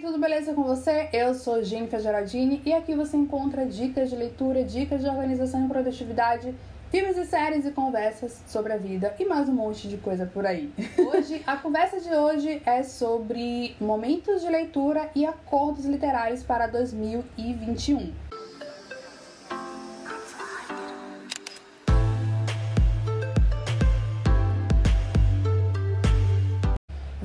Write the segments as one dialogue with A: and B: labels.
A: tudo beleza com você? Eu sou Jennifer Geraldini e aqui você encontra dicas de leitura, dicas de organização e produtividade, filmes e séries e conversas sobre a vida e mais um monte de coisa por aí. Hoje, a conversa de hoje é sobre momentos de leitura e acordos literários para 2021.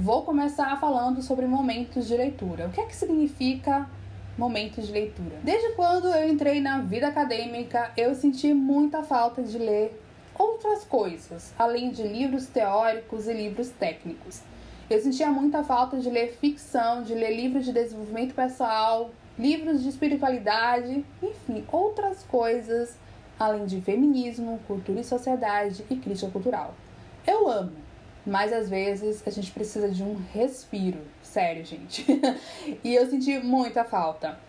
A: Vou começar falando sobre momentos de leitura. O que é que significa momentos de leitura? Desde quando eu entrei na vida acadêmica, eu senti muita falta de ler outras coisas, além de livros teóricos e livros técnicos. Eu sentia muita falta de ler ficção, de ler livros de desenvolvimento pessoal, livros de espiritualidade, enfim, outras coisas além de feminismo, cultura e sociedade e crítica cultural. Eu amo mas às vezes a gente precisa de um respiro, sério, gente. e eu senti muita falta.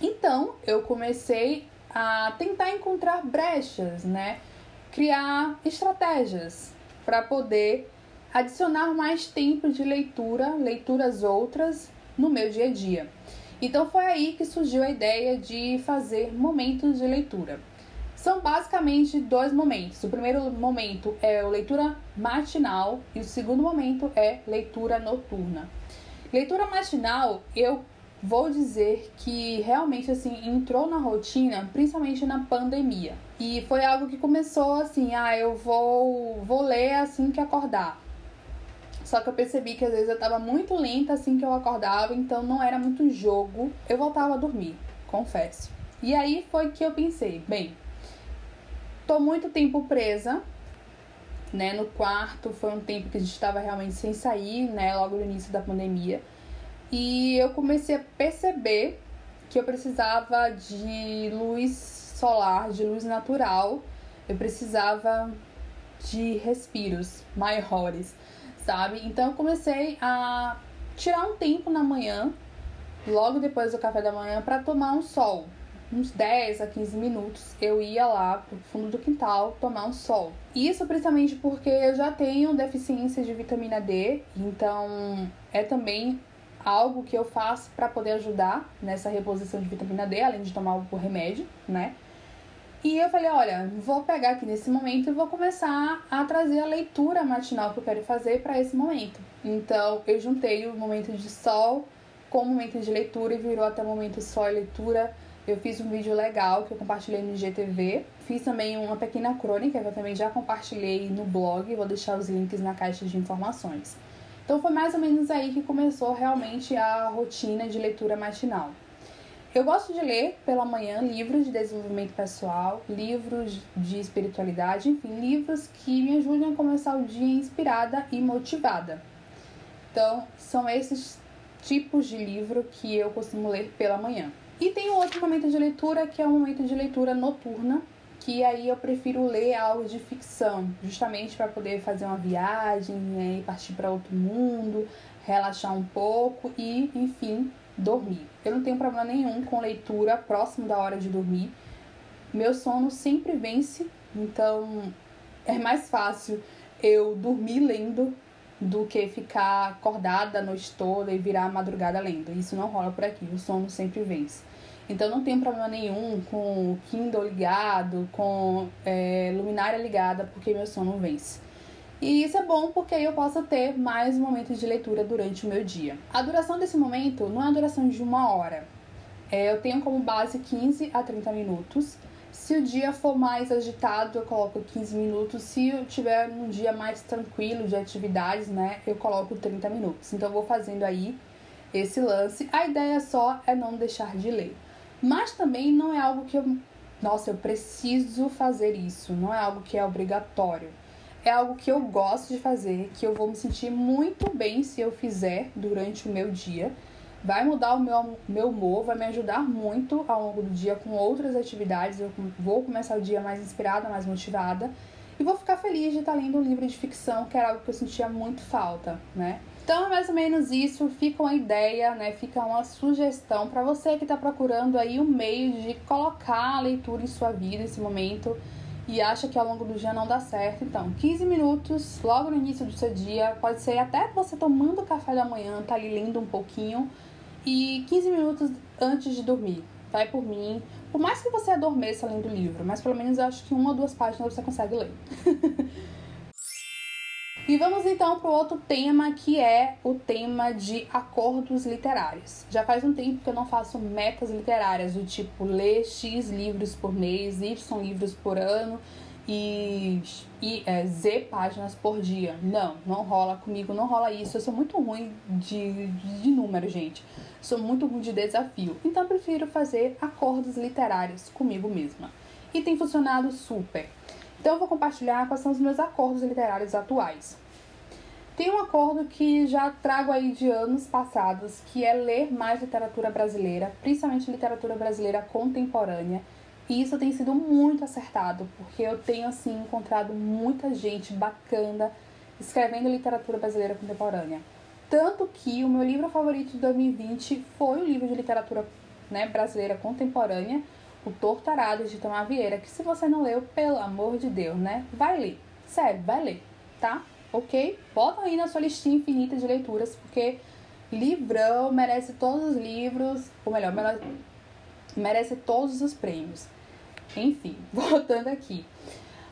A: Então, eu comecei a tentar encontrar brechas, né? Criar estratégias para poder adicionar mais tempo de leitura, leituras outras no meu dia a dia. Então foi aí que surgiu a ideia de fazer momentos de leitura. São basicamente dois momentos. O primeiro momento é a leitura matinal e o segundo momento é leitura noturna. Leitura matinal, eu vou dizer que realmente assim entrou na rotina, principalmente na pandemia. E foi algo que começou assim, ah, eu vou vou ler assim que acordar. Só que eu percebi que às vezes eu tava muito lenta assim que eu acordava, então não era muito jogo. Eu voltava a dormir, confesso. E aí foi que eu pensei, bem, Tô muito tempo presa, né, no quarto. Foi um tempo que a gente estava realmente sem sair, né, logo no início da pandemia. E eu comecei a perceber que eu precisava de luz solar, de luz natural. Eu precisava de respiros maiores, sabe? Então eu comecei a tirar um tempo na manhã, logo depois do café da manhã, para tomar um sol, uns 10 a 15 minutos, eu ia lá pro fundo do quintal tomar um sol. Isso principalmente porque eu já tenho deficiência de vitamina D, então é também algo que eu faço para poder ajudar nessa reposição de vitamina D, além de tomar o remédio, né? E eu falei, olha, vou pegar aqui nesse momento e vou começar a trazer a leitura matinal que eu quero fazer para esse momento. Então, eu juntei o momento de sol com o momento de leitura e virou até o momento sol e leitura eu fiz um vídeo legal que eu compartilhei no IGTV. Fiz também uma pequena crônica que eu também já compartilhei no blog. Vou deixar os links na caixa de informações. Então foi mais ou menos aí que começou realmente a rotina de leitura matinal. Eu gosto de ler pela manhã livros de desenvolvimento pessoal, livros de espiritualidade, enfim, livros que me ajudem a começar o dia inspirada e motivada. Então, são esses tipos de livro que eu costumo ler pela manhã. E tem outro momento de leitura que é o momento de leitura noturna, que aí eu prefiro ler algo de ficção, justamente para poder fazer uma viagem, né, partir para outro mundo, relaxar um pouco e, enfim, dormir. Eu não tenho problema nenhum com leitura próximo da hora de dormir. Meu sono sempre vence, então é mais fácil eu dormir lendo do que ficar acordada a noite toda e virar a madrugada lendo. Isso não rola por aqui, o sono sempre vence. Então não tem problema nenhum com o Kindle ligado, com é, luminária ligada, porque meu sono vence. E isso é bom porque eu posso ter mais momentos de leitura durante o meu dia. A duração desse momento não é a duração de uma hora. É, eu tenho como base 15 a 30 minutos. Se o dia for mais agitado, eu coloco 15 minutos. Se eu tiver um dia mais tranquilo de atividades, né, eu coloco 30 minutos. Então eu vou fazendo aí esse lance. A ideia só é não deixar de ler. Mas também não é algo que eu, nossa, eu preciso fazer isso, não é algo que é obrigatório. É algo que eu gosto de fazer, que eu vou me sentir muito bem se eu fizer durante o meu dia. Vai mudar o meu, meu humor, vai me ajudar muito ao longo do dia com outras atividades. Eu vou começar o dia mais inspirada, mais motivada. E vou ficar feliz de estar lendo um livro de ficção, que era algo que eu sentia muito falta, né? Então é mais ou menos isso, fica uma ideia, né? Fica uma sugestão para você que está procurando aí um meio de colocar a leitura em sua vida nesse momento e acha que ao longo do dia não dá certo. Então, 15 minutos logo no início do seu dia, pode ser até você tomando café da manhã, tá ali lendo um pouquinho e 15 minutos antes de dormir. Vai por mim. Por mais que você adormeça lendo o livro, mas pelo menos eu acho que uma ou duas páginas você consegue ler. E vamos então para o outro tema que é o tema de acordos literários. Já faz um tempo que eu não faço metas literárias do tipo ler X livros por mês, Y livros por ano e, e é, Z páginas por dia. Não, não rola comigo, não rola isso. Eu sou muito ruim de, de, número, gente. Sou muito ruim de desafio. Então eu prefiro fazer acordos literários comigo mesma. E tem funcionado super. Então eu vou compartilhar quais são os meus acordos literários atuais. Tem um acordo que já trago aí de anos passados, que é ler mais literatura brasileira, principalmente literatura brasileira contemporânea. E isso tem sido muito acertado, porque eu tenho assim encontrado muita gente bacana escrevendo literatura brasileira contemporânea. Tanto que o meu livro favorito de 2020 foi o livro de literatura né, brasileira contemporânea, o Torturado de Tomar Vieira, que se você não leu, pelo amor de Deus, né? Vai ler. Sério, vai ler, tá? Ok? Bota aí na sua listinha infinita de leituras, porque livrão merece todos os livros, ou melhor, merece todos os prêmios. Enfim, voltando aqui.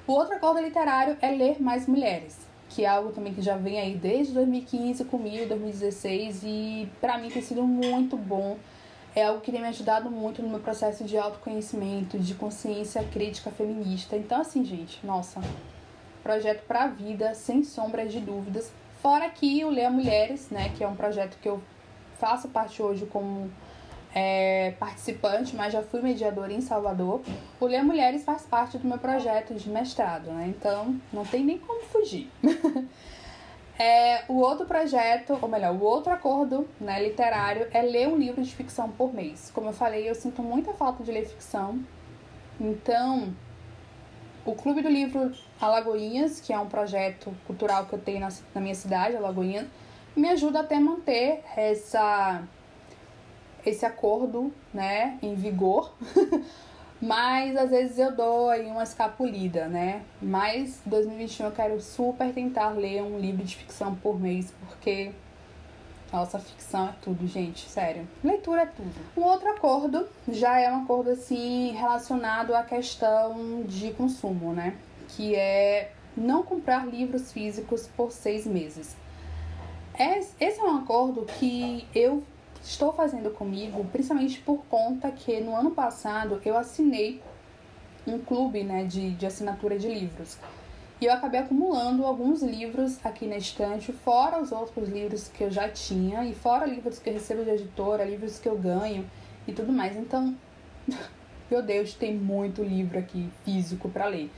A: O outro acordo literário é ler mais mulheres, que é algo também que já vem aí desde 2015 comigo, 2016, e para mim tem sido muito bom é algo que tem me ajudado muito no meu processo de autoconhecimento, de consciência crítica feminista. Então, assim, gente, nossa, projeto para a vida, sem sombras de dúvidas. Fora que o Leia Mulheres, né, que é um projeto que eu faço parte hoje como é, participante, mas já fui mediadora em Salvador. O Leia Mulheres faz parte do meu projeto de mestrado, né? Então, não tem nem como fugir. É, o outro projeto, ou melhor, o outro acordo né, literário é ler um livro de ficção por mês. Como eu falei, eu sinto muita falta de ler ficção. Então, o Clube do Livro Alagoinhas, que é um projeto cultural que eu tenho na, na minha cidade, Alagoinhas, me ajuda até a manter essa, esse acordo né, em vigor Mas às vezes eu dou aí uma escapulida, né? Mas 2021 eu quero super tentar ler um livro de ficção por mês, porque nossa, ficção é tudo, gente, sério. Leitura é tudo. Um outro acordo já é um acordo assim relacionado à questão de consumo, né? Que é não comprar livros físicos por seis meses. Esse é um acordo que eu estou fazendo comigo, principalmente por conta que no ano passado eu assinei um clube né, de, de assinatura de livros. E eu acabei acumulando alguns livros aqui na estante, fora os outros livros que eu já tinha, e fora livros que eu recebo de editora, livros que eu ganho e tudo mais. Então, meu Deus, tem muito livro aqui físico para ler.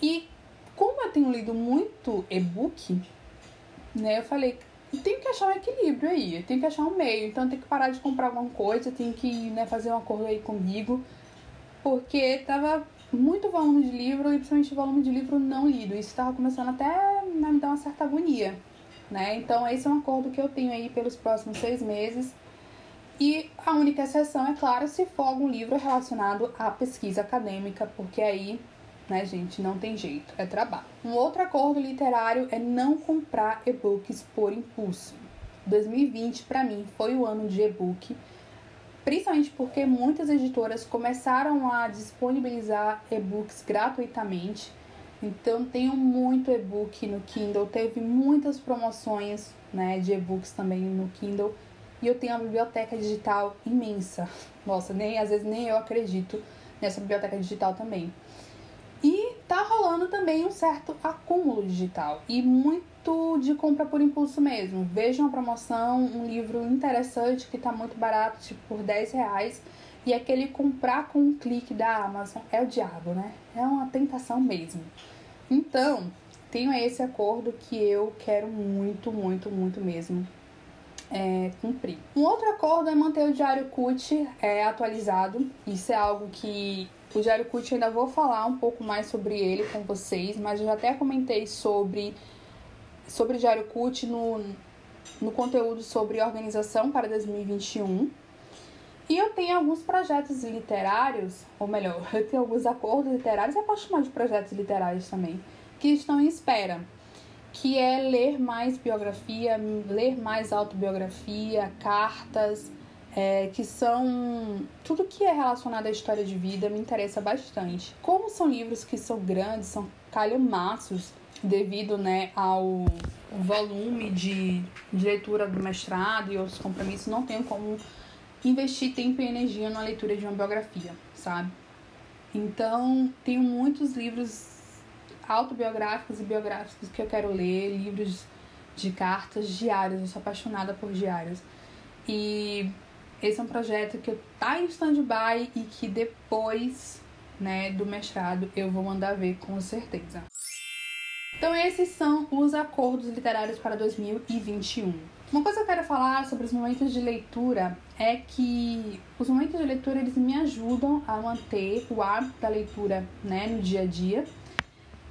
A: E como eu tenho lido muito e-book, né, eu falei, tem que achar um equilíbrio aí, tem que achar um meio. Então tem que parar de comprar alguma coisa, tem que né, fazer um acordo aí comigo, porque tava muito volume de livro e principalmente volume de livro não lido. Isso tava começando até a me dar uma certa agonia, né? Então esse é um acordo que eu tenho aí pelos próximos seis meses. E a única exceção, é claro, se for algum livro relacionado à pesquisa acadêmica, porque aí né, gente? Não tem jeito, é trabalho. Um outro acordo literário é não comprar e-books por impulso. 2020 para mim foi o ano de e-book, principalmente porque muitas editoras começaram a disponibilizar e-books gratuitamente. Então tenho muito e-book no Kindle, teve muitas promoções, né, de e-books também no Kindle. E eu tenho uma biblioteca digital imensa. Nossa, nem às vezes nem eu acredito nessa biblioteca digital também. Tá rolando também um certo acúmulo digital e muito de compra por impulso mesmo. Veja uma promoção, um livro interessante que tá muito barato, tipo por 10 reais. E aquele comprar com um clique da Amazon é o diabo, né? É uma tentação mesmo. Então, tenho esse acordo que eu quero muito, muito, muito mesmo é, cumprir. Um outro acordo é manter o diário CUT é, atualizado. Isso é algo que o Diário CUT ainda vou falar um pouco mais sobre ele com vocês, mas eu já até comentei sobre, sobre o Diário CUT no, no conteúdo sobre organização para 2021. E eu tenho alguns projetos literários, ou melhor, eu tenho alguns acordos literários, é para chamar de projetos literários também, que estão em espera. que é ler mais biografia, ler mais autobiografia, cartas, é, que são tudo que é relacionado à história de vida me interessa bastante. Como são livros que são grandes, são calhamaços devido né, ao volume de, de leitura do mestrado e outros compromissos, não tenho como investir tempo e energia na leitura de uma biografia, sabe? Então, tenho muitos livros autobiográficos e biográficos que eu quero ler, livros de cartas diárias, eu sou apaixonada por diários. E esse é um projeto que tá em stand-by e que depois, né, do mestrado eu vou mandar ver com certeza. Então esses são os acordos literários para 2021. Uma coisa que eu quero falar sobre os momentos de leitura é que os momentos de leitura eles me ajudam a manter o hábito da leitura, né, no dia a dia.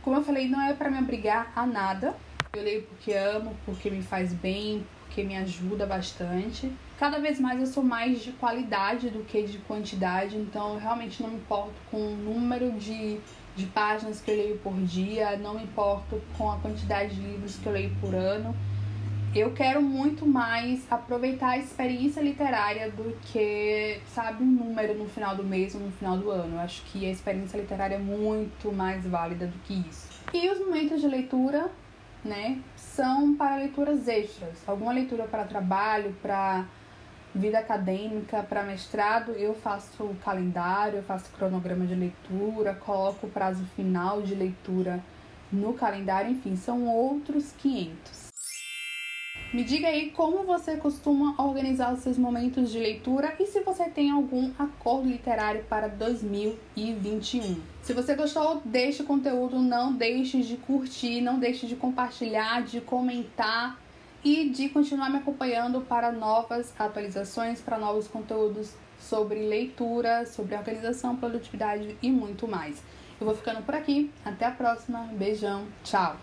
A: Como eu falei, não é para me obrigar a nada. Eu leio porque amo, porque me faz bem, porque me ajuda bastante. Cada vez mais eu sou mais de qualidade do que de quantidade, então eu realmente não me importo com o número de, de páginas que eu leio por dia, não me importo com a quantidade de livros que eu leio por ano. Eu quero muito mais aproveitar a experiência literária do que, sabe, um número no final do mês ou no final do ano. Eu acho que a experiência literária é muito mais válida do que isso. E os momentos de leitura né, são para leituras extras. Alguma leitura para trabalho, para vida acadêmica, para mestrado, eu faço calendário, eu faço cronograma de leitura, coloco o prazo final de leitura no calendário, enfim, são outros 500. Me diga aí como você costuma organizar os seus momentos de leitura e se você tem algum acordo literário para 2021. Se você gostou deste conteúdo, não deixe de curtir, não deixe de compartilhar, de comentar e de continuar me acompanhando para novas atualizações, para novos conteúdos sobre leitura, sobre organização, produtividade e muito mais. Eu vou ficando por aqui. Até a próxima. Beijão. Tchau.